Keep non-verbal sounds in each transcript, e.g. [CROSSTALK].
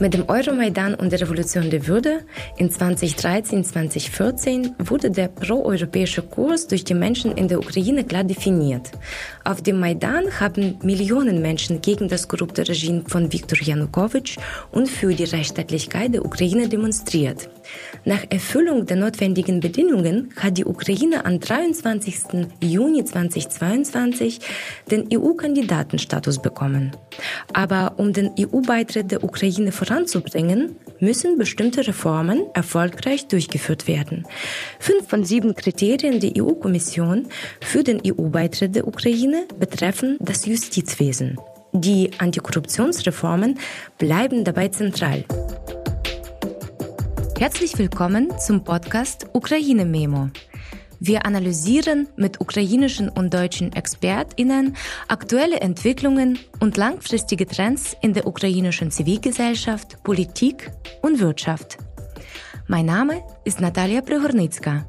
Mit dem Euromaidan und der Revolution der Würde in 2013-2014 wurde der proeuropäische Kurs durch die Menschen in der Ukraine klar definiert. Auf dem Maidan haben Millionen Menschen gegen das korrupte Regime von Viktor Janukowitsch und für die Rechtsstaatlichkeit der Ukraine demonstriert. Nach Erfüllung der notwendigen Bedingungen hat die Ukraine am 23. Juni 2022 den EU-Kandidatenstatus bekommen. Aber um den EU-Beitritt der Ukraine voranzubringen, müssen bestimmte Reformen erfolgreich durchgeführt werden. Fünf von sieben Kriterien der EU-Kommission für den EU-Beitritt der Ukraine betreffen das Justizwesen. Die Antikorruptionsreformen bleiben dabei zentral. Herzlich willkommen zum Podcast Ukraine Memo. Wir analysieren mit ukrainischen und deutschen ExpertInnen aktuelle Entwicklungen und langfristige Trends in der ukrainischen Zivilgesellschaft, Politik und Wirtschaft. Mein Name ist Natalia Prehornicka.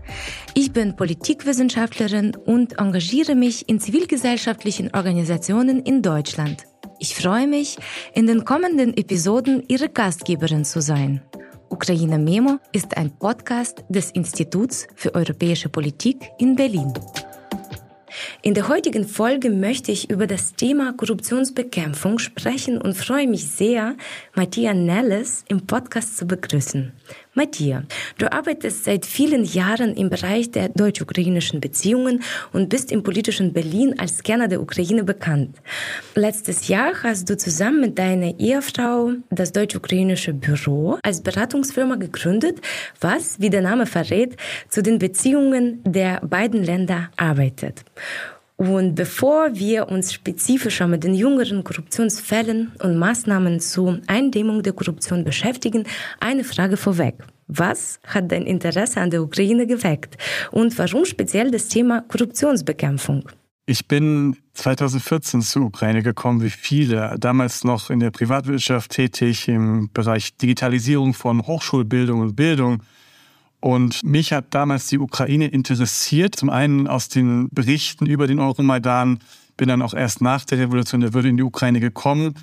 Ich bin Politikwissenschaftlerin und engagiere mich in zivilgesellschaftlichen Organisationen in Deutschland. Ich freue mich, in den kommenden Episoden Ihre Gastgeberin zu sein. Ukraine Memo ist ein Podcast des Instituts für europäische Politik in Berlin. In der heutigen Folge möchte ich über das Thema Korruptionsbekämpfung sprechen und freue mich sehr, Matthias Nelles im Podcast zu begrüßen. Matthias, du arbeitest seit vielen Jahren im Bereich der deutsch-ukrainischen Beziehungen und bist im politischen Berlin als Kenner der Ukraine bekannt. Letztes Jahr hast du zusammen mit deiner Ehefrau das deutsch-ukrainische Büro als Beratungsfirma gegründet, was, wie der Name verrät, zu den Beziehungen der beiden Länder arbeitet. Und bevor wir uns spezifischer mit den jüngeren Korruptionsfällen und Maßnahmen zur Eindämmung der Korruption beschäftigen, eine Frage vorweg. Was hat dein Interesse an der Ukraine geweckt? Und warum speziell das Thema Korruptionsbekämpfung? Ich bin 2014 zur Ukraine gekommen, wie viele, damals noch in der Privatwirtschaft tätig im Bereich Digitalisierung von Hochschulbildung und Bildung und mich hat damals die Ukraine interessiert. Zum einen aus den Berichten über den Euromaidan, bin dann auch erst nach der Revolution der Würde in die Ukraine gekommen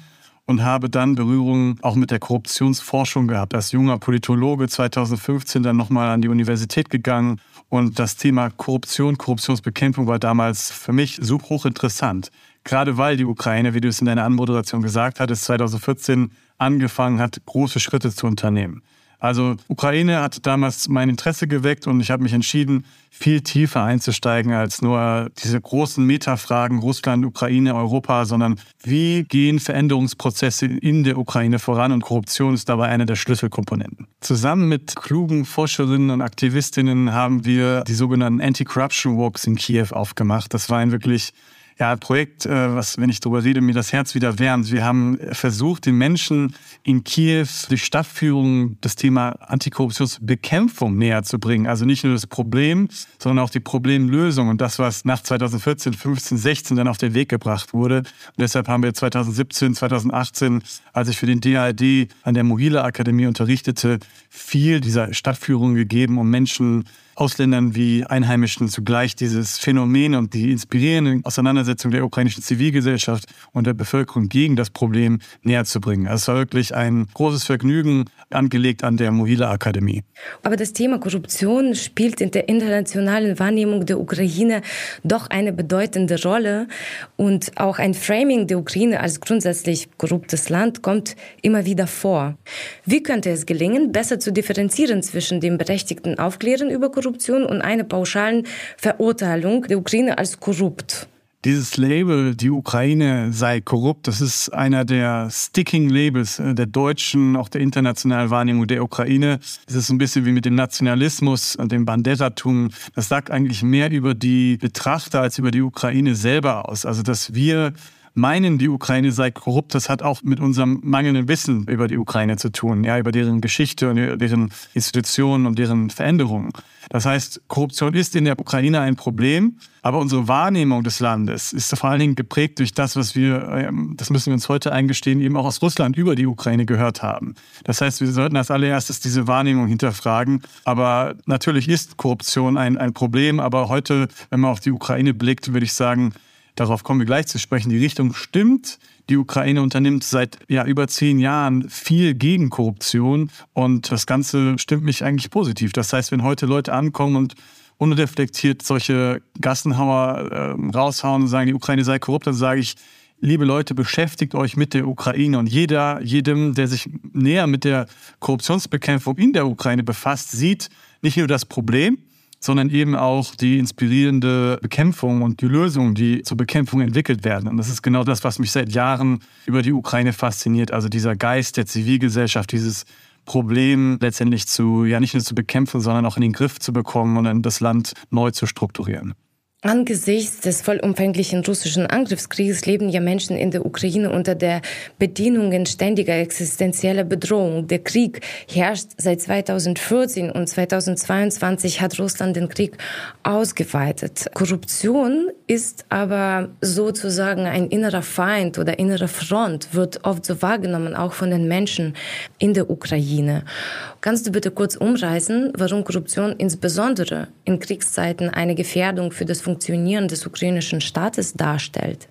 und habe dann Berührungen auch mit der Korruptionsforschung gehabt. Als junger Politologe 2015 dann nochmal an die Universität gegangen und das Thema Korruption, Korruptionsbekämpfung war damals für mich so hochinteressant. Gerade weil die Ukraine, wie du es in deiner Anmoderation gesagt hattest, 2014 angefangen hat, große Schritte zu unternehmen. Also Ukraine hat damals mein Interesse geweckt und ich habe mich entschieden, viel tiefer einzusteigen als nur diese großen Metafragen Russland, Ukraine, Europa, sondern wie gehen Veränderungsprozesse in der Ukraine voran und Korruption ist dabei eine der Schlüsselkomponenten. Zusammen mit klugen Forscherinnen und Aktivistinnen haben wir die sogenannten Anti-Corruption Walks in Kiew aufgemacht. Das war ein wirklich ja, Projekt, äh, was, wenn ich darüber rede, mir das Herz wieder wärmt. Wir haben versucht, den Menschen in Kiew durch Stadtführung das Thema Antikorruptionsbekämpfung näher zu bringen. Also nicht nur das Problem, sondern auch die Problemlösung und das, was nach 2014, 15, 16 dann auf den Weg gebracht wurde. Und deshalb haben wir 2017, 2018, als ich für den DAD an der Mogila Akademie unterrichtete, viel dieser Stadtführung gegeben, um Menschen Ausländern wie Einheimischen zugleich dieses Phänomen und die inspirierende Auseinandersetzung der ukrainischen Zivilgesellschaft und der Bevölkerung gegen das Problem näher zu bringen. Es war wirklich ein großes Vergnügen, angelegt an der Mohila Akademie. Aber das Thema Korruption spielt in der internationalen Wahrnehmung der Ukraine doch eine bedeutende Rolle und auch ein Framing der Ukraine als grundsätzlich korruptes Land kommt immer wieder vor. Wie könnte es gelingen, besser zu differenzieren zwischen dem berechtigten Aufklären über Korruption und einer pauschalen Verurteilung der Ukraine als korrupt. Dieses Label, die Ukraine sei korrupt, das ist einer der Sticking Labels äh, der deutschen, auch der internationalen Wahrnehmung der Ukraine. Das ist ein bisschen wie mit dem Nationalismus und dem Banderatum. Das sagt eigentlich mehr über die Betrachter als über die Ukraine selber aus. Also, dass wir meinen, die Ukraine sei korrupt, das hat auch mit unserem mangelnden Wissen über die Ukraine zu tun, ja, über deren Geschichte und deren Institutionen und deren Veränderungen. Das heißt, Korruption ist in der Ukraine ein Problem, aber unsere Wahrnehmung des Landes ist vor allen Dingen geprägt durch das, was wir, ähm, das müssen wir uns heute eingestehen, eben auch aus Russland über die Ukraine gehört haben. Das heißt, wir sollten als allererstes diese Wahrnehmung hinterfragen. Aber natürlich ist Korruption ein, ein Problem, aber heute, wenn man auf die Ukraine blickt, würde ich sagen, darauf kommen wir gleich zu sprechen, die Richtung stimmt. Die Ukraine unternimmt seit ja, über zehn Jahren viel gegen Korruption und das Ganze stimmt mich eigentlich positiv. Das heißt, wenn heute Leute ankommen und unreflektiert solche Gassenhauer äh, raushauen und sagen, die Ukraine sei korrupt, dann sage ich, liebe Leute, beschäftigt euch mit der Ukraine und jeder, jedem, der sich näher mit der Korruptionsbekämpfung in der Ukraine befasst, sieht nicht nur das Problem, sondern eben auch die inspirierende Bekämpfung und die Lösungen, die zur Bekämpfung entwickelt werden. Und das ist genau das, was mich seit Jahren über die Ukraine fasziniert. Also dieser Geist der Zivilgesellschaft, dieses Problem letztendlich zu, ja nicht nur zu bekämpfen, sondern auch in den Griff zu bekommen und das Land neu zu strukturieren. Angesichts des vollumfänglichen russischen Angriffskrieges leben ja Menschen in der Ukraine unter der Bedingungen ständiger existenzieller Bedrohung. Der Krieg herrscht seit 2014 und 2022 hat Russland den Krieg ausgeweitet. Korruption ist aber sozusagen ein innerer Feind oder innere Front, wird oft so wahrgenommen, auch von den Menschen in der Ukraine. Kannst du bitte kurz umreißen, warum Korruption insbesondere in Kriegszeiten eine Gefährdung für das Funktionieren des ukrainischen Staates darstellt?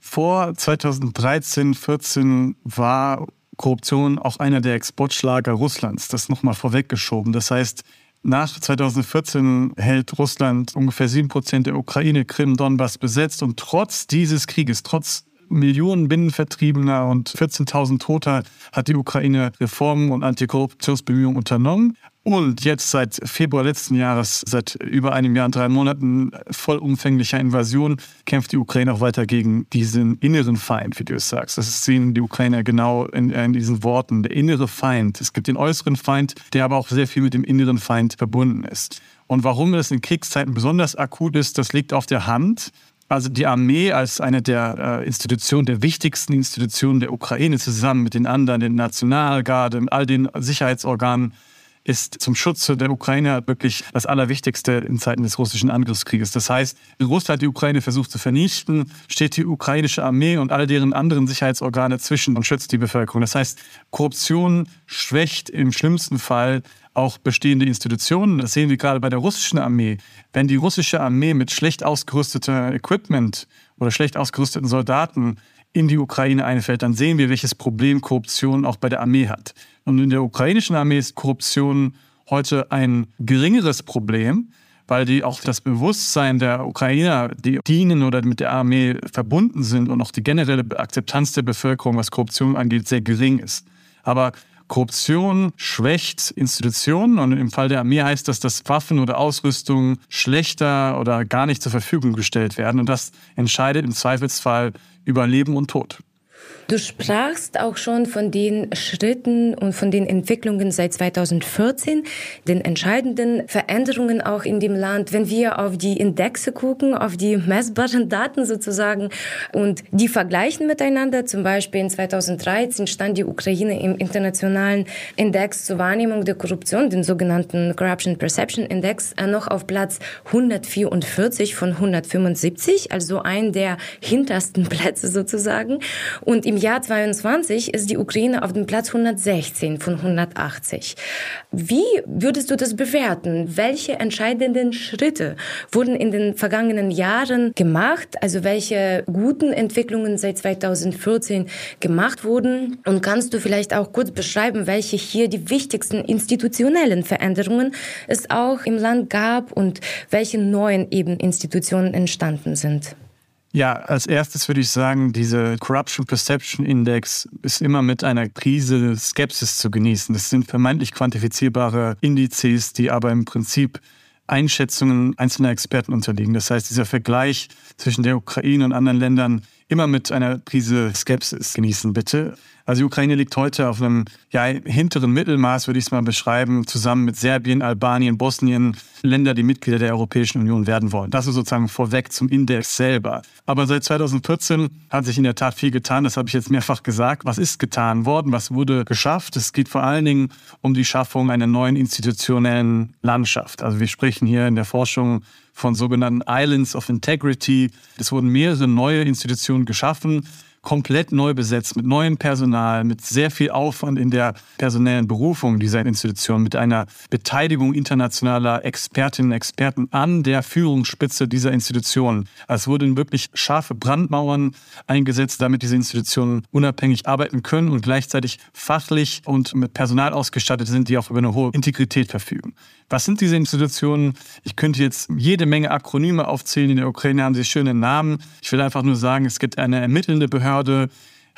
Vor 2013, 14 war Korruption auch einer der Exportschlager Russlands. Das nochmal vorweggeschoben. Das heißt, nach 2014 hält Russland ungefähr sieben Prozent der Ukraine, Krim, Donbass besetzt und trotz dieses Krieges, trotz Millionen Binnenvertriebener und 14.000 Toter hat die Ukraine Reformen und Antikorruptionsbemühungen unternommen. Und jetzt seit Februar letzten Jahres, seit über einem Jahr und drei Monaten vollumfänglicher Invasion, kämpft die Ukraine auch weiter gegen diesen inneren Feind, wie du es sagst. Das sehen die Ukrainer genau in, in diesen Worten. Der innere Feind. Es gibt den äußeren Feind, der aber auch sehr viel mit dem inneren Feind verbunden ist. Und warum das in Kriegszeiten besonders akut ist, das liegt auf der Hand. Also die Armee als eine der äh, Institutionen, der wichtigsten Institutionen der Ukraine zusammen mit den anderen, den Nationalgarde, all den Sicherheitsorganen, ist zum Schutze der Ukraine wirklich das Allerwichtigste in Zeiten des russischen Angriffskrieges. Das heißt, wenn Russland die Ukraine versucht zu vernichten, steht die ukrainische Armee und all deren anderen Sicherheitsorgane zwischen und schützt die Bevölkerung. Das heißt, Korruption schwächt im schlimmsten Fall auch bestehende Institutionen. Das sehen wir gerade bei der russischen Armee. Wenn die russische Armee mit schlecht ausgerüstetem Equipment oder schlecht ausgerüsteten Soldaten in die Ukraine einfällt, dann sehen wir, welches Problem Korruption auch bei der Armee hat. Und in der ukrainischen Armee ist Korruption heute ein geringeres Problem, weil die auch das Bewusstsein der Ukrainer, die dienen oder mit der Armee verbunden sind und auch die generelle Akzeptanz der Bevölkerung, was Korruption angeht, sehr gering ist. Aber Korruption schwächt Institutionen und im Fall der Armee heißt das, dass Waffen oder Ausrüstung schlechter oder gar nicht zur Verfügung gestellt werden und das entscheidet im Zweifelsfall über Leben und Tod. Du sprachst auch schon von den Schritten und von den Entwicklungen seit 2014, den entscheidenden Veränderungen auch in dem Land. Wenn wir auf die Indexe gucken, auf die messbaren Daten sozusagen und die vergleichen miteinander, zum Beispiel in 2013 stand die Ukraine im internationalen Index zur Wahrnehmung der Korruption, den sogenannten Corruption Perception Index, äh, noch auf Platz 144 von 175, also ein der hintersten [LAUGHS] Plätze sozusagen. Und im Jahr 22 ist die Ukraine auf dem Platz 116 von 180. Wie würdest du das bewerten? Welche entscheidenden Schritte wurden in den vergangenen Jahren gemacht? Also welche guten Entwicklungen seit 2014 gemacht wurden? Und kannst du vielleicht auch kurz beschreiben, welche hier die wichtigsten institutionellen Veränderungen es auch im Land gab und welche neuen eben Institutionen entstanden sind? Ja, als erstes würde ich sagen, diese Corruption Perception Index ist immer mit einer Prise Skepsis zu genießen. Das sind vermeintlich quantifizierbare Indizes, die aber im Prinzip Einschätzungen einzelner Experten unterliegen. Das heißt, dieser Vergleich zwischen der Ukraine und anderen Ländern immer mit einer Prise Skepsis genießen, bitte. Also die Ukraine liegt heute auf einem ja, hinteren Mittelmaß, würde ich es mal beschreiben, zusammen mit Serbien, Albanien, Bosnien, Länder, die Mitglieder der Europäischen Union werden wollen. Das ist sozusagen vorweg zum Index selber. Aber seit 2014 hat sich in der Tat viel getan. Das habe ich jetzt mehrfach gesagt. Was ist getan worden? Was wurde geschafft? Es geht vor allen Dingen um die Schaffung einer neuen institutionellen Landschaft. Also wir sprechen hier in der Forschung von sogenannten Islands of Integrity. Es wurden mehrere neue Institutionen geschaffen. Komplett neu besetzt, mit neuem Personal, mit sehr viel Aufwand in der personellen Berufung dieser Institution, mit einer Beteiligung internationaler Expertinnen und Experten an der Führungsspitze dieser Institution. Es wurden wirklich scharfe Brandmauern eingesetzt, damit diese Institutionen unabhängig arbeiten können und gleichzeitig fachlich und mit Personal ausgestattet sind, die auch über eine hohe Integrität verfügen. Was sind diese Institutionen? Ich könnte jetzt jede Menge Akronyme aufzählen. In der Ukraine haben sie schöne Namen. Ich will einfach nur sagen, es gibt eine ermittelnde Behörde,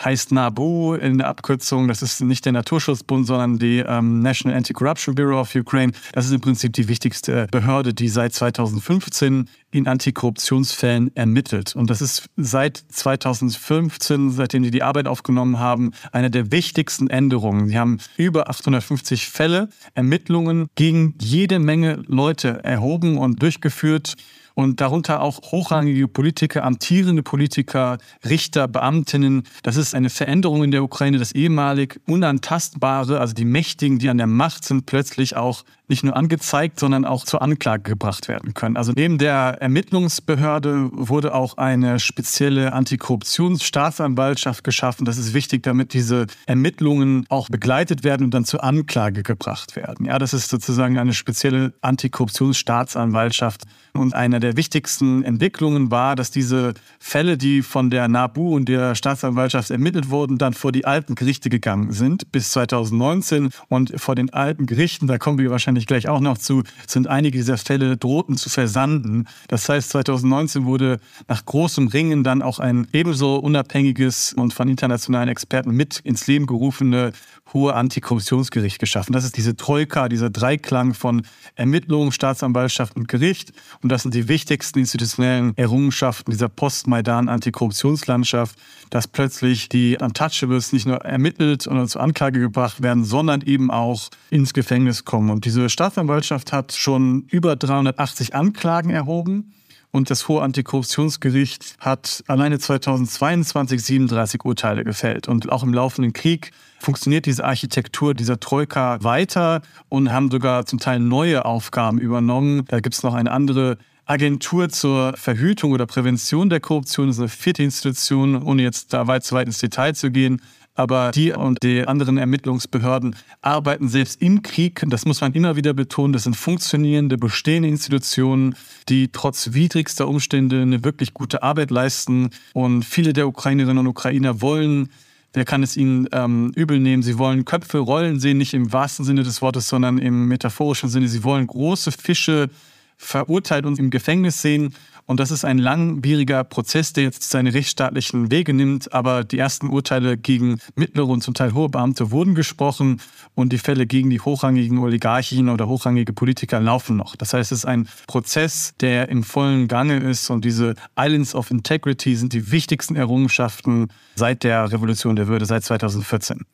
heißt NABU in der Abkürzung. Das ist nicht der Naturschutzbund, sondern die ähm, National Anti-Corruption Bureau of Ukraine. Das ist im Prinzip die wichtigste Behörde, die seit 2015 in Antikorruptionsfällen ermittelt. Und das ist seit 2015, seitdem die die Arbeit aufgenommen haben, eine der wichtigsten Änderungen. Sie haben über 850 Fälle, Ermittlungen gegen jede Menge Leute erhoben und durchgeführt und darunter auch hochrangige Politiker, amtierende Politiker, Richter, Beamtinnen. Das ist eine Veränderung in der Ukraine, das ehemalig Unantastbare, also die Mächtigen, die an der Macht sind, plötzlich auch nicht nur angezeigt, sondern auch zur Anklage gebracht werden können. Also neben der Ermittlungsbehörde wurde auch eine spezielle Antikorruptionsstaatsanwaltschaft geschaffen. Das ist wichtig, damit diese Ermittlungen auch begleitet werden und dann zur Anklage gebracht werden. Ja, das ist sozusagen eine spezielle Antikorruptionsstaatsanwaltschaft. Und eine der wichtigsten Entwicklungen war, dass diese Fälle, die von der NABU und der Staatsanwaltschaft ermittelt wurden, dann vor die alten Gerichte gegangen sind bis 2019. Und vor den alten Gerichten, da kommen wir wahrscheinlich ich gleich auch noch zu, sind einige dieser Fälle drohten zu versanden. Das heißt, 2019 wurde nach großem Ringen dann auch ein ebenso unabhängiges und von internationalen Experten mit ins Leben gerufene hohe Antikorruptionsgericht geschaffen. Das ist diese Troika, dieser Dreiklang von Ermittlung, Staatsanwaltschaft und Gericht. Und das sind die wichtigsten institutionellen Errungenschaften dieser Post-Maidan-Antikorruptionslandschaft, dass plötzlich die Untouchables nicht nur ermittelt und zur Anklage gebracht werden, sondern eben auch ins Gefängnis kommen. Und diese Staatsanwaltschaft hat schon über 380 Anklagen erhoben. Und das Hohe Antikorruptionsgericht hat alleine 2022 37 Urteile gefällt. Und auch im laufenden Krieg funktioniert diese Architektur dieser Troika weiter und haben sogar zum Teil neue Aufgaben übernommen. Da gibt es noch eine andere Agentur zur Verhütung oder Prävention der Korruption, das ist eine vierte Institution, ohne jetzt da weit zu weit ins Detail zu gehen. Aber die und die anderen Ermittlungsbehörden arbeiten selbst im Krieg. Das muss man immer wieder betonen. Das sind funktionierende, bestehende Institutionen, die trotz widrigster Umstände eine wirklich gute Arbeit leisten. Und viele der Ukrainerinnen und Ukrainer wollen Wer kann es ihnen ähm, übel nehmen? Sie wollen Köpfe rollen sehen, nicht im wahrsten Sinne des Wortes, sondern im metaphorischen Sinne. Sie wollen große Fische verurteilt und im Gefängnis sehen. Und das ist ein langwieriger Prozess, der jetzt seine rechtsstaatlichen Wege nimmt. Aber die ersten Urteile gegen mittlere und zum Teil hohe Beamte wurden gesprochen und die Fälle gegen die hochrangigen Oligarchen oder hochrangige Politiker laufen noch. Das heißt, es ist ein Prozess, der im vollen Gange ist und diese Islands of Integrity sind die wichtigsten Errungenschaften seit der Revolution der Würde, seit 2014.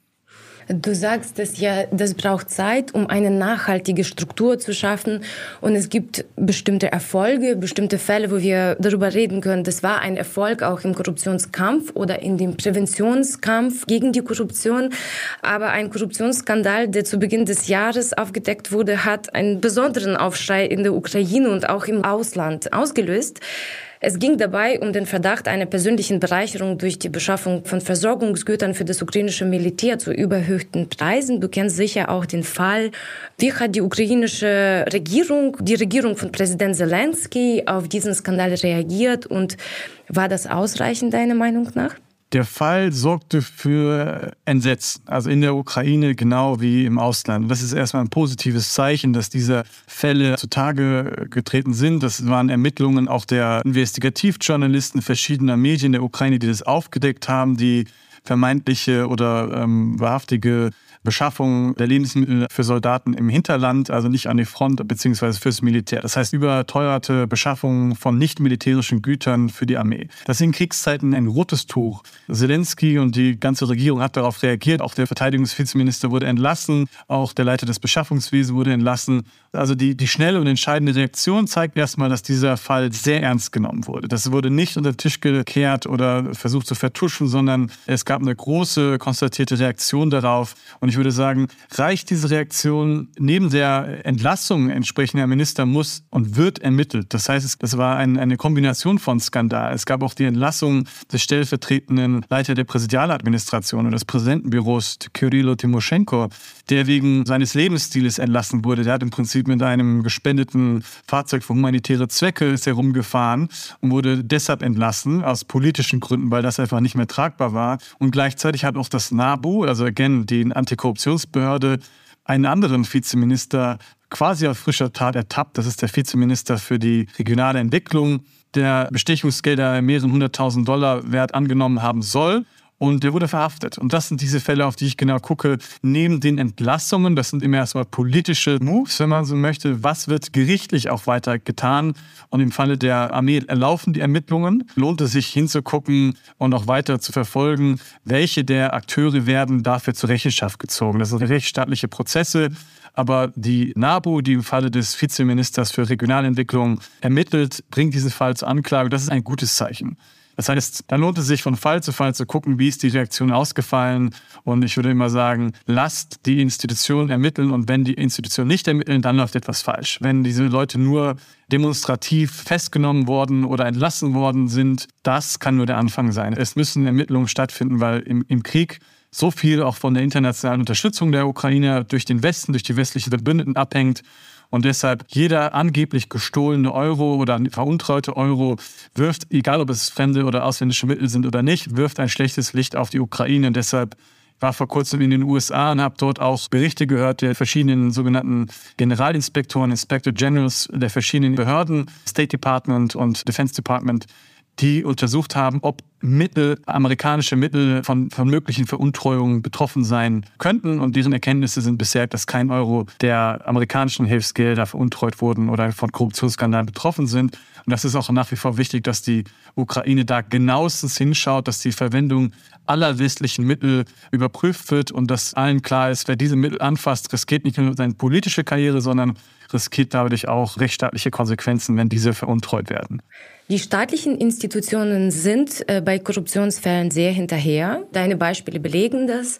Du sagst, dass ja, das braucht Zeit, um eine nachhaltige Struktur zu schaffen. Und es gibt bestimmte Erfolge, bestimmte Fälle, wo wir darüber reden können. Das war ein Erfolg auch im Korruptionskampf oder in dem Präventionskampf gegen die Korruption. Aber ein Korruptionsskandal, der zu Beginn des Jahres aufgedeckt wurde, hat einen besonderen Aufschrei in der Ukraine und auch im Ausland ausgelöst. Es ging dabei um den Verdacht einer persönlichen Bereicherung durch die Beschaffung von Versorgungsgütern für das ukrainische Militär zu überhöhten Preisen. Du kennst sicher auch den Fall. Wie hat die ukrainische Regierung, die Regierung von Präsident Zelensky auf diesen Skandal reagiert und war das ausreichend deiner Meinung nach? Der Fall sorgte für Entsetzen, also in der Ukraine genau wie im Ausland. Das ist erstmal ein positives Zeichen, dass diese Fälle zutage getreten sind. Das waren Ermittlungen auch der Investigativjournalisten verschiedener Medien der Ukraine, die das aufgedeckt haben, die vermeintliche oder ähm, wahrhaftige Beschaffung der Lebensmittel für Soldaten im Hinterland, also nicht an die Front beziehungsweise fürs Militär. Das heißt überteuerte Beschaffung von nicht militärischen Gütern für die Armee. Das in Kriegszeiten ein rotes Tuch. Zelensky und die ganze Regierung hat darauf reagiert. Auch der Verteidigungsvizeminister wurde entlassen, auch der Leiter des Beschaffungswesens wurde entlassen. Also die, die schnelle und entscheidende Reaktion zeigt erstmal, dass dieser Fall sehr ernst genommen wurde. Das wurde nicht unter den Tisch gekehrt oder versucht zu vertuschen, sondern es gab eine große konstatierte Reaktion darauf. Und ich würde sagen, reicht diese Reaktion neben der Entlassung entsprechender Minister muss und wird ermittelt. Das heißt, das war ein, eine Kombination von Skandal. Es gab auch die Entlassung des stellvertretenden Leiter der Präsidialadministration und des Präsidentenbüros, Kyrillo Timoschenko, der wegen seines Lebensstils entlassen wurde. Der hat im Prinzip mit einem gespendeten Fahrzeug für humanitäre Zwecke ist herumgefahren und wurde deshalb entlassen, aus politischen Gründen, weil das einfach nicht mehr tragbar war. Und gleichzeitig hat auch das NABU, also again, die Antikorruptionsbehörde, einen anderen Vizeminister quasi auf frischer Tat ertappt. Das ist der Vizeminister für die regionale Entwicklung, der Bestechungsgelder mehreren hunderttausend Dollar wert angenommen haben soll und der wurde verhaftet. Und das sind diese Fälle, auf die ich genau gucke. Neben den Entlassungen, das sind immer erstmal politische Moves, wenn man so möchte. Was wird gerichtlich auch weiter getan? Und im Falle der Armee erlaufen die Ermittlungen. Lohnt es sich hinzugucken und auch weiter zu verfolgen, welche der Akteure werden dafür zur Rechenschaft gezogen. Das sind rechtsstaatliche Prozesse. Aber die NABU, die im Falle des Vizeministers für Regionalentwicklung ermittelt, bringt diesen Fall zur Anklage. Das ist ein gutes Zeichen. Das heißt, dann lohnt es sich von Fall zu Fall zu gucken, wie ist die Reaktion ausgefallen. Und ich würde immer sagen, lasst die Institutionen ermitteln und wenn die Institutionen nicht ermitteln, dann läuft etwas falsch. Wenn diese Leute nur demonstrativ festgenommen worden oder entlassen worden sind, das kann nur der Anfang sein. Es müssen Ermittlungen stattfinden, weil im, im Krieg so viel auch von der internationalen Unterstützung der Ukraine durch den Westen, durch die westlichen Verbündeten abhängt. Und deshalb jeder angeblich gestohlene Euro oder veruntreute Euro wirft, egal ob es fremde oder ausländische Mittel sind oder nicht, wirft ein schlechtes Licht auf die Ukraine. Und deshalb war vor kurzem in den USA und habe dort auch Berichte gehört der verschiedenen sogenannten Generalinspektoren, Inspector Generals der verschiedenen Behörden, State Department und Defense Department, die untersucht haben, ob Mittel, amerikanische Mittel von, von möglichen Veruntreuungen betroffen sein könnten. Und deren Erkenntnisse sind bisher, dass kein Euro der amerikanischen Hilfsgelder veruntreut wurden oder von Korruptionsskandalen betroffen sind. Und das ist auch nach wie vor wichtig, dass die Ukraine da genauestens hinschaut, dass die Verwendung aller westlichen Mittel überprüft wird und dass allen klar ist, wer diese Mittel anfasst, riskiert nicht nur seine politische Karriere, sondern riskiert dadurch auch rechtsstaatliche Konsequenzen, wenn diese veruntreut werden. Die staatlichen Institutionen sind äh, bei Korruptionsfällen sehr hinterher. Deine Beispiele belegen das.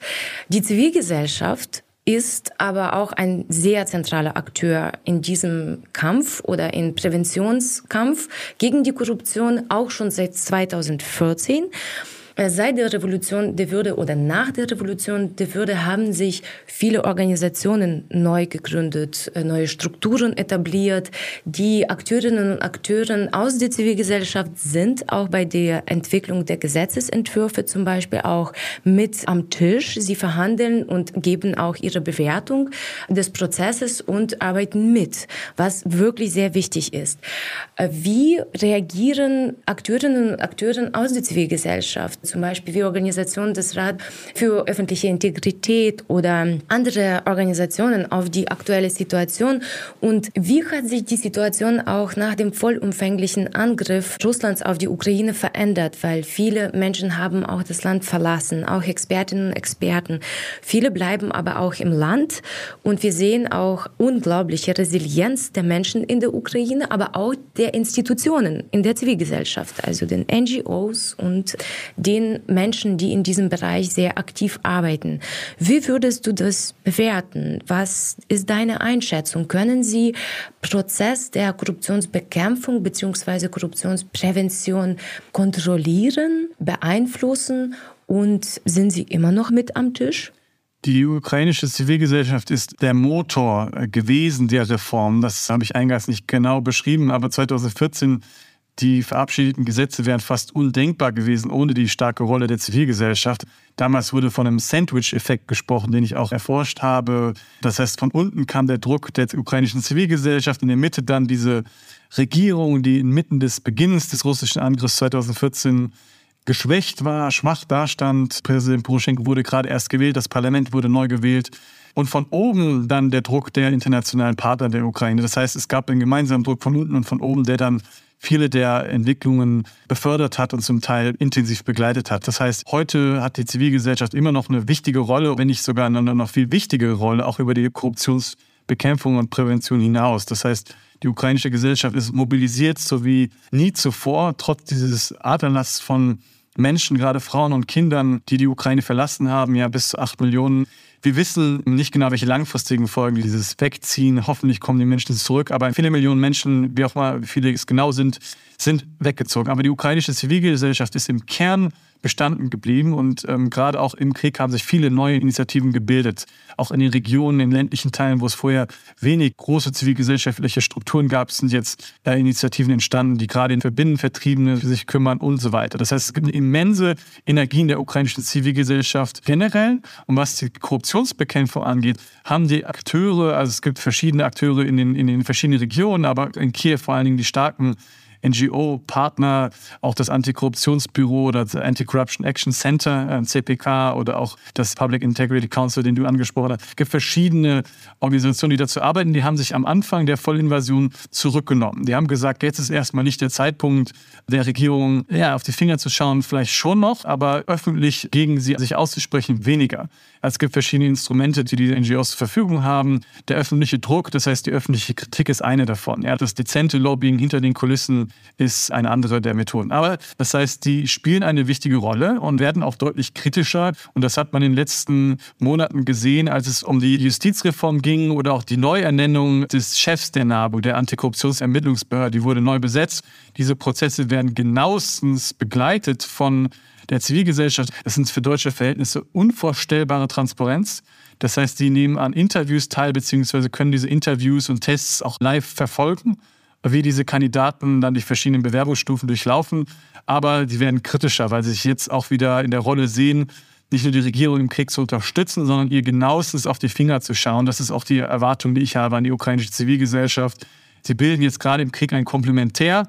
Die Zivilgesellschaft ist aber auch ein sehr zentraler Akteur in diesem Kampf oder in Präventionskampf gegen die Korruption, auch schon seit 2014. Äh, seit der Revolution der Würde oder nach der Revolution der Würde haben sich viele Organisationen neu gegründet, äh, neue Strukturen etabliert. Die Akteurinnen und Akteure aus der Zivilgesellschaft sind auch bei der Entwicklung der Gesetzesentwürfe zum Beispiel auch mit am Tisch. Sie verhandeln und geben auch ihre Bewertung des Prozesses und arbeiten mit, was wirklich sehr wichtig ist. Äh, wie reagieren Akteurinnen und Akteure aus der Zivilgesellschaft? Zum Beispiel wie Organisation des Rat für öffentliche Integrität oder andere Organisationen auf die aktuelle Situation und wie hat sich die Situation auch nach dem vollumfänglichen Angriff Russlands auf die Ukraine verändert, weil viele Menschen haben auch das Land verlassen, auch Expertinnen und Experten. Viele bleiben aber auch im Land und wir sehen auch unglaubliche Resilienz der Menschen in der Ukraine, aber auch der Institutionen in der Zivilgesellschaft, also den NGOs und die den Menschen, die in diesem Bereich sehr aktiv arbeiten. Wie würdest du das bewerten? Was ist deine Einschätzung? Können Sie Prozess der Korruptionsbekämpfung bzw. Korruptionsprävention kontrollieren, beeinflussen und sind Sie immer noch mit am Tisch? Die ukrainische Zivilgesellschaft ist der Motor gewesen der Reform. Das habe ich eingangs nicht genau beschrieben, aber 2014 die verabschiedeten Gesetze wären fast undenkbar gewesen ohne die starke Rolle der Zivilgesellschaft. Damals wurde von einem Sandwich-Effekt gesprochen, den ich auch erforscht habe. Das heißt, von unten kam der Druck der ukrainischen Zivilgesellschaft, in der Mitte dann diese Regierung, die inmitten des Beginns des russischen Angriffs 2014 geschwächt war, schwach dastand. Präsident Poroschenko wurde gerade erst gewählt, das Parlament wurde neu gewählt. Und von oben dann der Druck der internationalen Partner der Ukraine. Das heißt, es gab einen gemeinsamen Druck von unten und von oben, der dann viele der Entwicklungen befördert hat und zum Teil intensiv begleitet hat. Das heißt, heute hat die Zivilgesellschaft immer noch eine wichtige Rolle, wenn nicht sogar eine noch viel wichtigere Rolle, auch über die Korruptionsbekämpfung und Prävention hinaus. Das heißt, die ukrainische Gesellschaft ist mobilisiert so wie nie zuvor, trotz dieses Aderlasses von Menschen, gerade Frauen und Kindern, die die Ukraine verlassen haben, ja bis zu acht Millionen. Wir wissen nicht genau, welche langfristigen Folgen dieses Wegziehen. Hoffentlich kommen die Menschen zurück. Aber viele Millionen Menschen, wie auch mal, wie viele es genau sind, sind weggezogen. Aber die ukrainische Zivilgesellschaft ist im Kern bestanden geblieben. Und ähm, gerade auch im Krieg haben sich viele neue Initiativen gebildet. Auch in den Regionen, in ländlichen Teilen, wo es vorher wenig große zivilgesellschaftliche Strukturen gab, sind jetzt äh, Initiativen entstanden, die gerade in Verbindenvertriebene sich kümmern und so weiter. Das heißt, es gibt eine immense Energie in der ukrainischen Zivilgesellschaft generell. Und was die Korruptionsbekämpfung angeht, haben die Akteure, also es gibt verschiedene Akteure in den, in den verschiedenen Regionen, aber in Kiew vor allen Dingen die starken NGO-Partner, auch das Antikorruptionsbüro oder das Anti-Corruption Action Center, äh, CPK oder auch das Public Integrity Council, den du angesprochen hast. Es gibt verschiedene Organisationen, die dazu arbeiten. Die haben sich am Anfang der Vollinvasion zurückgenommen. Die haben gesagt, jetzt ist erstmal nicht der Zeitpunkt der Regierung, ja, auf die Finger zu schauen, vielleicht schon noch, aber öffentlich gegen sie sich auszusprechen, weniger. Es gibt verschiedene Instrumente, die die NGOs zur Verfügung haben. Der öffentliche Druck, das heißt, die öffentliche Kritik ist eine davon. Ja, das dezente Lobbying hinter den Kulissen ist eine andere der Methoden. Aber das heißt, die spielen eine wichtige Rolle und werden auch deutlich kritischer. Und das hat man in den letzten Monaten gesehen, als es um die Justizreform ging oder auch die Neuernennung des Chefs der NABU, der Antikorruptionsermittlungsbehörde, die wurde neu besetzt. Diese Prozesse werden genauestens begleitet von der Zivilgesellschaft. Das sind für deutsche Verhältnisse unvorstellbare Transparenz. Das heißt, die nehmen an Interviews teil, beziehungsweise können diese Interviews und Tests auch live verfolgen, wie diese Kandidaten dann die verschiedenen Bewerbungsstufen durchlaufen. Aber die werden kritischer, weil sie sich jetzt auch wieder in der Rolle sehen, nicht nur die Regierung im Krieg zu unterstützen, sondern ihr genauestens auf die Finger zu schauen. Das ist auch die Erwartung, die ich habe an die ukrainische Zivilgesellschaft. Sie bilden jetzt gerade im Krieg ein Komplementär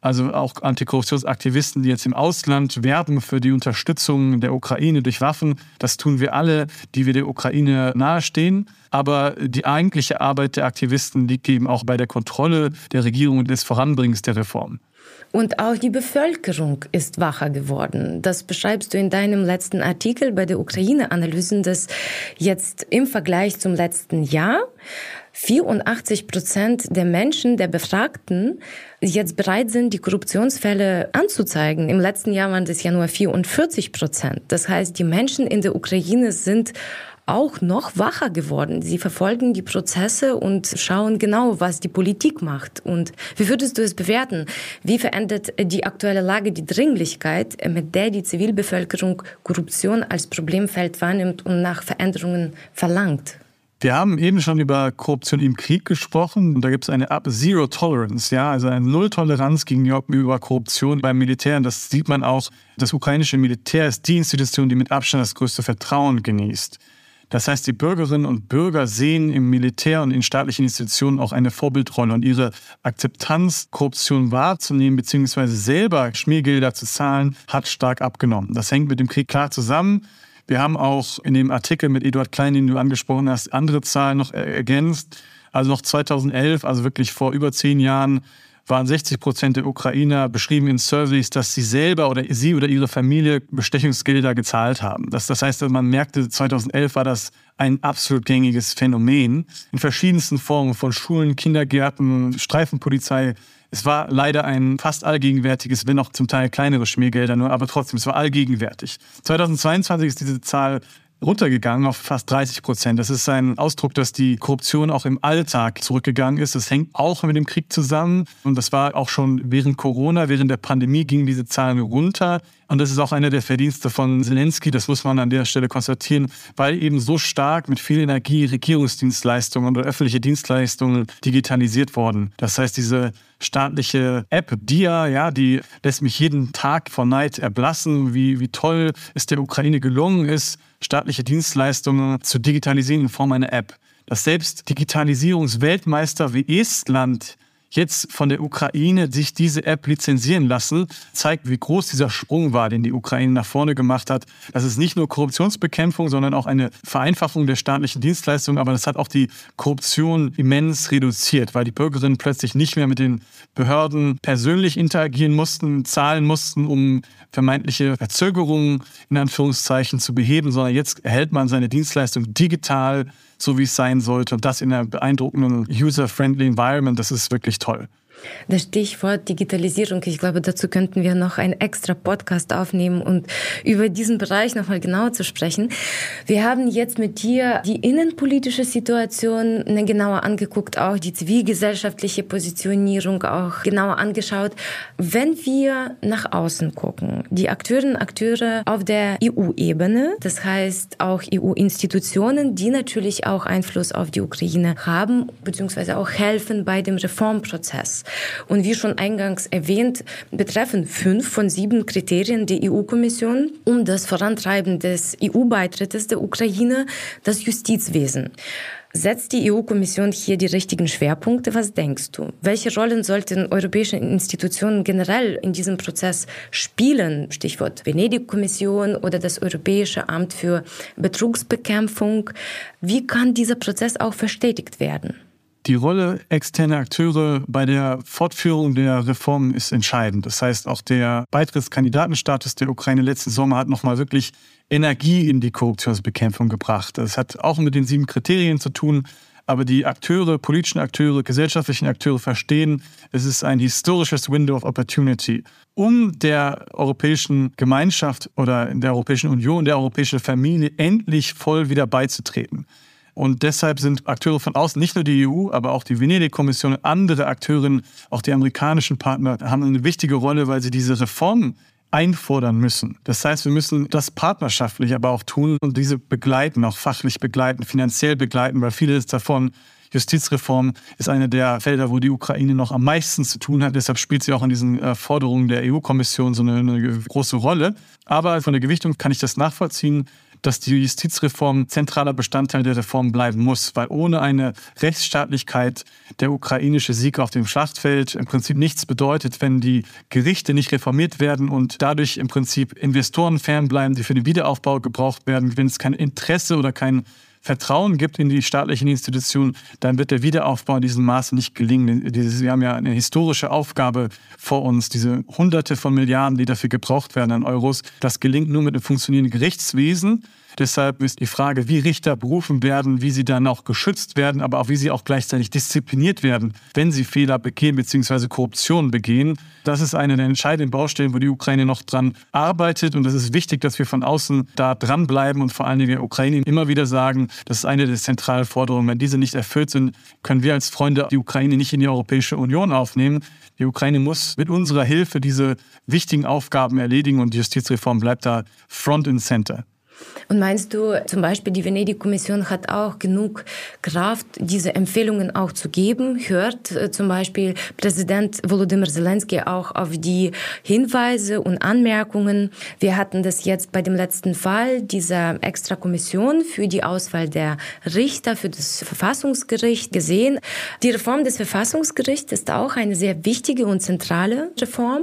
also auch Antikorruptionsaktivisten, die jetzt im Ausland werben für die Unterstützung der Ukraine durch Waffen. Das tun wir alle, die wir der Ukraine nahestehen. Aber die eigentliche Arbeit der Aktivisten liegt eben auch bei der Kontrolle der Regierung und des Voranbringens der Reformen. Und auch die Bevölkerung ist wacher geworden. Das beschreibst du in deinem letzten Artikel bei der Ukraine-Analysen, dass jetzt im Vergleich zum letzten Jahr 84 Prozent der Menschen, der Befragten, jetzt bereit sind, die Korruptionsfälle anzuzeigen. Im letzten Jahr waren das ja nur 44 Prozent. Das heißt, die Menschen in der Ukraine sind auch noch wacher geworden. Sie verfolgen die Prozesse und schauen genau, was die Politik macht. Und wie würdest du es bewerten? Wie verändert die aktuelle Lage die Dringlichkeit, mit der die Zivilbevölkerung Korruption als Problemfeld wahrnimmt und nach Veränderungen verlangt? Wir haben eben schon über Korruption im Krieg gesprochen und da gibt es eine Up Zero Tolerance, ja, also eine Null-Toleranz gegenüber Korruption beim Militär. Und das sieht man auch. Das ukrainische Militär ist die Institution, die mit Abstand das größte Vertrauen genießt. Das heißt, die Bürgerinnen und Bürger sehen im Militär und in staatlichen Institutionen auch eine Vorbildrolle und ihre Akzeptanz, Korruption wahrzunehmen bzw. selber Schmiergelder zu zahlen, hat stark abgenommen. Das hängt mit dem Krieg klar zusammen. Wir haben auch in dem Artikel mit Eduard Klein, den du angesprochen hast, andere Zahlen noch ergänzt. Also noch 2011, also wirklich vor über zehn Jahren, waren 60 Prozent der Ukrainer beschrieben in Surveys, dass sie selber oder sie oder ihre Familie Bestechungsgelder gezahlt haben. Das, das heißt, man merkte, 2011 war das ein absolut gängiges Phänomen in verschiedensten Formen von Schulen, Kindergärten, Streifenpolizei es war leider ein fast allgegenwärtiges, wenn auch zum Teil kleinere Schmiergelder nur, aber trotzdem, es war allgegenwärtig. 2022 ist diese Zahl runtergegangen auf fast 30 Prozent. Das ist ein Ausdruck, dass die Korruption auch im Alltag zurückgegangen ist. Das hängt auch mit dem Krieg zusammen. Und das war auch schon während Corona, während der Pandemie gingen diese Zahlen runter. Und das ist auch einer der Verdienste von Zelensky, das muss man an der Stelle konstatieren, weil eben so stark mit viel Energie Regierungsdienstleistungen oder öffentliche Dienstleistungen digitalisiert wurden. Das heißt, diese staatliche App DIA, ja, die lässt mich jeden Tag vor Neid erblassen, wie, wie toll es der Ukraine gelungen ist, staatliche Dienstleistungen zu digitalisieren in Form einer App. Dass selbst Digitalisierungsweltmeister wie Estland jetzt von der Ukraine sich diese App lizenzieren lassen, zeigt, wie groß dieser Sprung war, den die Ukraine nach vorne gemacht hat. Das ist nicht nur Korruptionsbekämpfung, sondern auch eine Vereinfachung der staatlichen Dienstleistungen, aber das hat auch die Korruption immens reduziert, weil die Bürgerinnen plötzlich nicht mehr mit den Behörden persönlich interagieren mussten, zahlen mussten, um vermeintliche Verzögerungen in Anführungszeichen zu beheben, sondern jetzt erhält man seine Dienstleistung digital so wie es sein sollte. Das in einer beeindruckenden user-friendly Environment, das ist wirklich toll. Das Stichwort Digitalisierung, ich glaube, dazu könnten wir noch einen extra Podcast aufnehmen und über diesen Bereich nochmal genauer zu sprechen. Wir haben jetzt mit dir die innenpolitische Situation genauer angeguckt, auch die zivilgesellschaftliche Positionierung auch genauer angeschaut. Wenn wir nach außen gucken, die Akteurinnen und Akteure auf der EU-Ebene, das heißt auch EU-Institutionen, die natürlich auch Einfluss auf die Ukraine haben, beziehungsweise auch helfen bei dem Reformprozess. Und wie schon eingangs erwähnt, betreffen fünf von sieben Kriterien der EU-Kommission um das Vorantreiben des EU-Beitrittes der Ukraine das Justizwesen. Setzt die EU-Kommission hier die richtigen Schwerpunkte? Was denkst du? Welche Rollen sollten europäische Institutionen generell in diesem Prozess spielen? Stichwort Venedig-Kommission oder das Europäische Amt für Betrugsbekämpfung. Wie kann dieser Prozess auch verstetigt werden? Die Rolle externer Akteure bei der Fortführung der Reformen ist entscheidend. Das heißt, auch der Beitrittskandidatenstatus der Ukraine letzten Sommer hat nochmal wirklich Energie in die Korruptionsbekämpfung gebracht. Das hat auch mit den sieben Kriterien zu tun. Aber die Akteure, politischen Akteure, gesellschaftlichen Akteure verstehen, es ist ein historisches Window of Opportunity, um der europäischen Gemeinschaft oder der Europäischen Union, der europäischen Familie endlich voll wieder beizutreten. Und deshalb sind Akteure von außen, nicht nur die EU, aber auch die Venedig-Kommission und andere Akteurinnen, auch die amerikanischen Partner, haben eine wichtige Rolle, weil sie diese Reformen einfordern müssen. Das heißt, wir müssen das partnerschaftlich aber auch tun und diese begleiten, auch fachlich begleiten, finanziell begleiten, weil vieles davon Justizreform ist eine der Felder, wo die Ukraine noch am meisten zu tun hat. Deshalb spielt sie auch an diesen äh, Forderungen der EU-Kommission so eine, eine große Rolle. Aber von der Gewichtung kann ich das nachvollziehen dass die Justizreform zentraler Bestandteil der Reform bleiben muss, weil ohne eine Rechtsstaatlichkeit der ukrainische Sieg auf dem Schlachtfeld im Prinzip nichts bedeutet, wenn die Gerichte nicht reformiert werden und dadurch im Prinzip Investoren fernbleiben, die für den Wiederaufbau gebraucht werden, wenn es kein Interesse oder kein Vertrauen gibt in die staatlichen Institutionen, dann wird der Wiederaufbau in diesem Maße nicht gelingen. Wir haben ja eine historische Aufgabe vor uns, diese Hunderte von Milliarden, die dafür gebraucht werden an Euros. Das gelingt nur mit einem funktionierenden Gerichtswesen Deshalb ist die Frage, wie Richter berufen werden, wie sie dann auch geschützt werden, aber auch wie sie auch gleichzeitig diszipliniert werden, wenn sie Fehler begehen bzw. Korruption begehen. Das ist eine der entscheidenden Baustellen, wo die Ukraine noch dran arbeitet. Und es ist wichtig, dass wir von außen da dranbleiben und vor allen Dingen der Ukraine immer wieder sagen, das ist eine der zentralen Forderungen. Wenn diese nicht erfüllt sind, können wir als Freunde die Ukraine nicht in die Europäische Union aufnehmen. Die Ukraine muss mit unserer Hilfe diese wichtigen Aufgaben erledigen und die Justizreform bleibt da front and center. Und meinst du, zum Beispiel die Venedig-Kommission hat auch genug Kraft, diese Empfehlungen auch zu geben? Hört äh, zum Beispiel Präsident Volodymyr Zelensky auch auf die Hinweise und Anmerkungen? Wir hatten das jetzt bei dem letzten Fall dieser Extra-Kommission für die Auswahl der Richter für das Verfassungsgericht gesehen. Die Reform des Verfassungsgerichts ist auch eine sehr wichtige und zentrale Reform.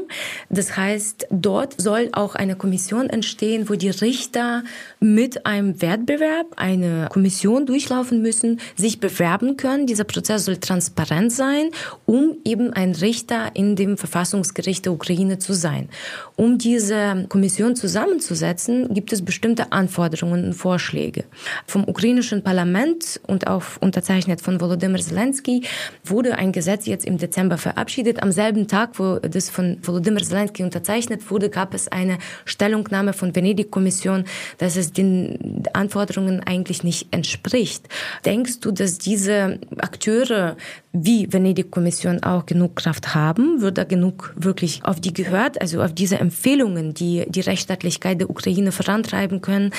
Das heißt, dort soll auch eine Kommission entstehen, wo die Richter mit einem Wettbewerb eine Kommission durchlaufen müssen, sich bewerben können. Dieser Prozess soll transparent sein, um eben ein Richter in dem Verfassungsgericht der Ukraine zu sein. Um diese Kommission zusammenzusetzen, gibt es bestimmte Anforderungen und Vorschläge. Vom ukrainischen Parlament und auch unterzeichnet von Volodymyr Zelensky wurde ein Gesetz jetzt im Dezember verabschiedet. Am selben Tag, wo das von Volodymyr Zelensky unterzeichnet wurde, gab es eine Stellungnahme von Venedig-Kommission, dass es den Anforderungen eigentlich nicht entspricht. Denkst du, dass diese Akteure wie Venedig-Kommission auch genug Kraft haben? Wird da genug wirklich auf die gehört, also auf diese Empfehlungen, die die Rechtsstaatlichkeit der Ukraine vorantreiben können?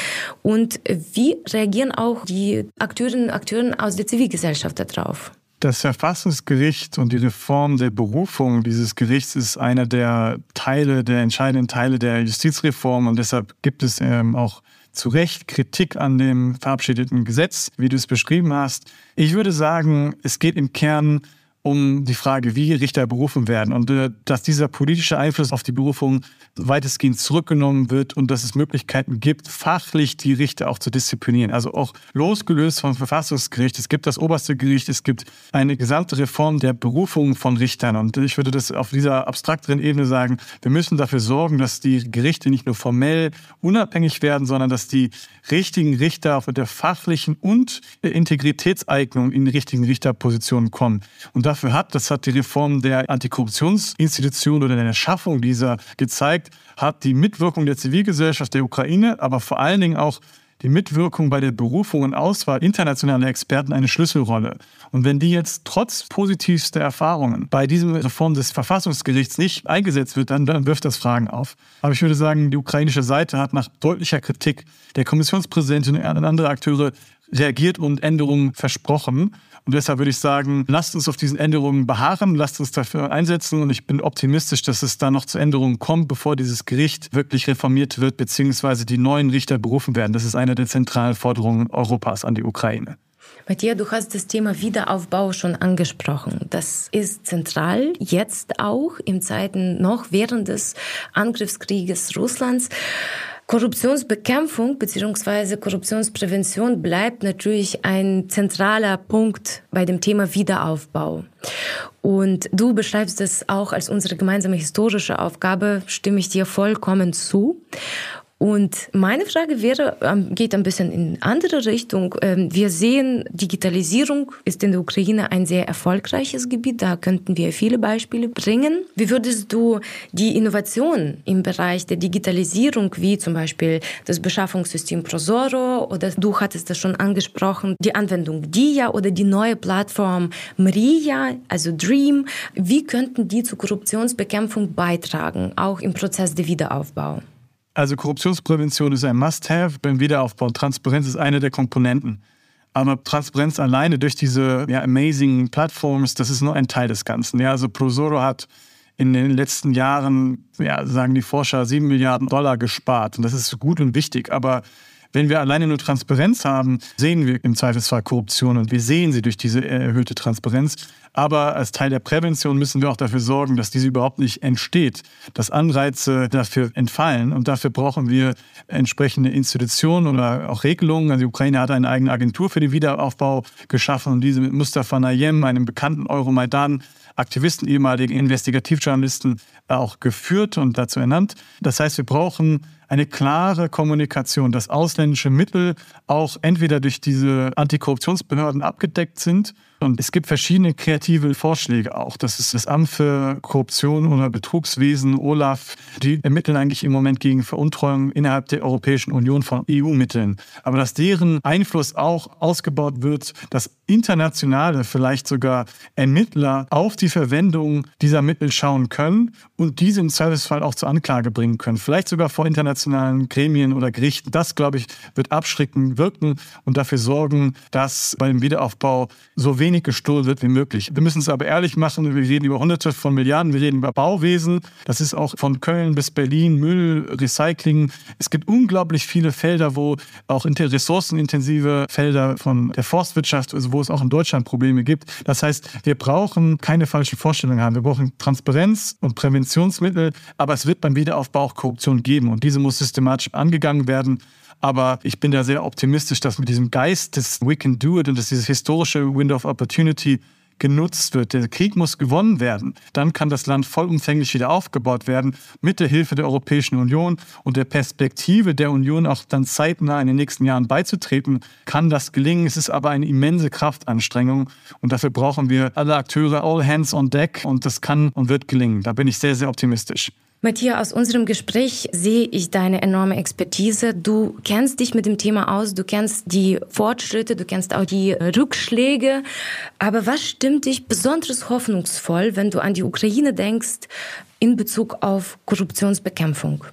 Und wie reagieren auch die Akteurinnen und Akteure aus der Zivilgesellschaft darauf? Das Verfassungsgericht und die Reform der Berufung dieses Gerichts ist einer der Teile, der entscheidenden Teile der Justizreform und deshalb gibt es ähm, auch zu Recht Kritik an dem verabschiedeten Gesetz, wie du es beschrieben hast. Ich würde sagen, es geht im Kern um die Frage, wie Richter berufen werden und äh, dass dieser politische Einfluss auf die Berufung weitestgehend zurückgenommen wird und dass es Möglichkeiten gibt, fachlich die Richter auch zu disziplinieren. Also auch losgelöst vom Verfassungsgericht. Es gibt das oberste Gericht, es gibt eine gesamte Reform der Berufung von Richtern. Und ich würde das auf dieser abstrakteren Ebene sagen, wir müssen dafür sorgen, dass die Gerichte nicht nur formell unabhängig werden, sondern dass die richtigen Richter mit der fachlichen und Integritätseignung in die richtigen Richterpositionen kommen. Und dafür dafür hat, das hat die Reform der Antikorruptionsinstitution oder der Schaffung dieser gezeigt, hat die Mitwirkung der Zivilgesellschaft der Ukraine, aber vor allen Dingen auch die Mitwirkung bei der Berufung und Auswahl internationaler Experten eine Schlüsselrolle. Und wenn die jetzt trotz positivster Erfahrungen bei diesem Reform des Verfassungsgerichts nicht eingesetzt wird, dann, dann wirft das Fragen auf. Aber ich würde sagen, die ukrainische Seite hat nach deutlicher Kritik der Kommissionspräsidentin und andere Akteure reagiert und Änderungen versprochen. Und deshalb würde ich sagen, lasst uns auf diesen Änderungen beharren, lasst uns dafür einsetzen. Und ich bin optimistisch, dass es da noch zu Änderungen kommt, bevor dieses Gericht wirklich reformiert wird, beziehungsweise die neuen Richter berufen werden. Das ist eine der zentralen Forderungen Europas an die Ukraine. Matthias, du hast das Thema Wiederaufbau schon angesprochen. Das ist zentral, jetzt auch in Zeiten noch während des Angriffskrieges Russlands. Korruptionsbekämpfung bzw. Korruptionsprävention bleibt natürlich ein zentraler Punkt bei dem Thema Wiederaufbau. Und du beschreibst es auch als unsere gemeinsame historische Aufgabe, stimme ich dir vollkommen zu. Und meine Frage wäre, ähm, geht ein bisschen in andere Richtung. Ähm, wir sehen, Digitalisierung ist in der Ukraine ein sehr erfolgreiches Gebiet. Da könnten wir viele Beispiele bringen. Wie würdest du die Innovation im Bereich der Digitalisierung, wie zum Beispiel das Beschaffungssystem Prosoro oder du hattest das schon angesprochen, die Anwendung DIA oder die neue Plattform MRIA, also Dream, wie könnten die zur Korruptionsbekämpfung beitragen, auch im Prozess der Wiederaufbau? Also Korruptionsprävention ist ein Must-Have beim Wiederaufbau. Transparenz ist eine der Komponenten. Aber Transparenz alleine durch diese ja, amazing Plattforms, das ist nur ein Teil des Ganzen. Ja, also Prosoro hat in den letzten Jahren, ja, sagen die Forscher, sieben Milliarden Dollar gespart. Und das ist gut und wichtig. Aber wenn wir alleine nur Transparenz haben, sehen wir im Zweifelsfall Korruption und wir sehen sie durch diese erhöhte Transparenz. Aber als Teil der Prävention müssen wir auch dafür sorgen, dass diese überhaupt nicht entsteht, dass Anreize dafür entfallen. Und dafür brauchen wir entsprechende Institutionen oder auch Regelungen. Also die Ukraine hat eine eigene Agentur für den Wiederaufbau geschaffen und diese mit Mustafa Nayem, einem bekannten Euromaidan, Aktivisten, ehemaligen Investigativjournalisten auch geführt und dazu ernannt. Das heißt, wir brauchen eine klare Kommunikation, dass ausländische Mittel auch entweder durch diese Antikorruptionsbehörden abgedeckt sind und es gibt verschiedene kreative Vorschläge auch. Das ist das Amt für Korruption oder Betrugswesen, OLAF. Die ermitteln eigentlich im Moment gegen Veruntreuung innerhalb der Europäischen Union von EU-Mitteln. Aber dass deren Einfluss auch ausgebaut wird, dass internationale, vielleicht sogar Ermittler auf die Verwendung dieser Mittel schauen können und diese im Zweifelsfall auch zur Anklage bringen können. Vielleicht sogar vor internationalen Gremien oder Gerichten. Das, glaube ich, wird abschreckend wirken und dafür sorgen, dass beim Wiederaufbau so wenig wenig gestohlen wird wie möglich. Wir müssen es aber ehrlich machen. Wir reden über Hunderte von Milliarden. Wir reden über Bauwesen. Das ist auch von Köln bis Berlin, Müll, Recycling. Es gibt unglaublich viele Felder, wo auch ressourcenintensive Felder von der Forstwirtschaft, also wo es auch in Deutschland Probleme gibt. Das heißt, wir brauchen keine falschen Vorstellungen haben. Wir brauchen Transparenz und Präventionsmittel, aber es wird beim Wiederaufbau auch Korruption geben und diese muss systematisch angegangen werden. Aber ich bin da sehr optimistisch, dass mit diesem Geist des We can do it und dass dieses historische Window of Opportunity genutzt wird. Der Krieg muss gewonnen werden. Dann kann das Land vollumfänglich wieder aufgebaut werden mit der Hilfe der Europäischen Union und der Perspektive der Union auch dann zeitnah in den nächsten Jahren beizutreten, kann das gelingen. Es ist aber eine immense Kraftanstrengung und dafür brauchen wir alle Akteure, all hands on deck und das kann und wird gelingen. Da bin ich sehr, sehr optimistisch. Matthias, aus unserem Gespräch sehe ich deine enorme Expertise. Du kennst dich mit dem Thema aus, du kennst die Fortschritte, du kennst auch die Rückschläge. Aber was stimmt dich besonders hoffnungsvoll, wenn du an die Ukraine denkst in Bezug auf Korruptionsbekämpfung?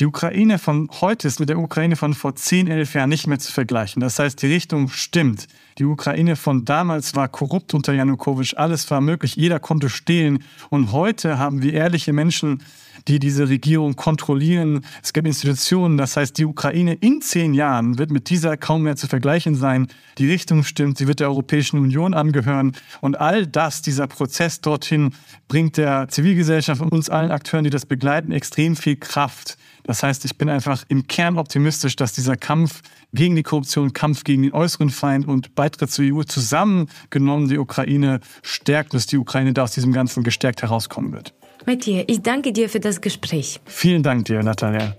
Die Ukraine von heute ist mit der Ukraine von vor 10, 11 Jahren nicht mehr zu vergleichen. Das heißt, die Richtung stimmt. Die Ukraine von damals war korrupt unter Janukowitsch. Alles war möglich. Jeder konnte stehlen. Und heute haben wir ehrliche Menschen, die diese Regierung kontrollieren. Es gibt Institutionen. Das heißt, die Ukraine in zehn Jahren wird mit dieser kaum mehr zu vergleichen sein. Die Richtung stimmt. Sie wird der Europäischen Union angehören. Und all das, dieser Prozess dorthin, bringt der Zivilgesellschaft und uns allen Akteuren, die das begleiten, extrem viel Kraft. Das heißt, ich bin einfach im Kern optimistisch, dass dieser Kampf gegen die Korruption, Kampf gegen den äußeren Feind und Beitritt zur EU zusammengenommen die Ukraine stärkt, dass die Ukraine da aus diesem Ganzen gestärkt herauskommen wird. Matthias, ich danke dir für das Gespräch. Vielen Dank dir, Natalia.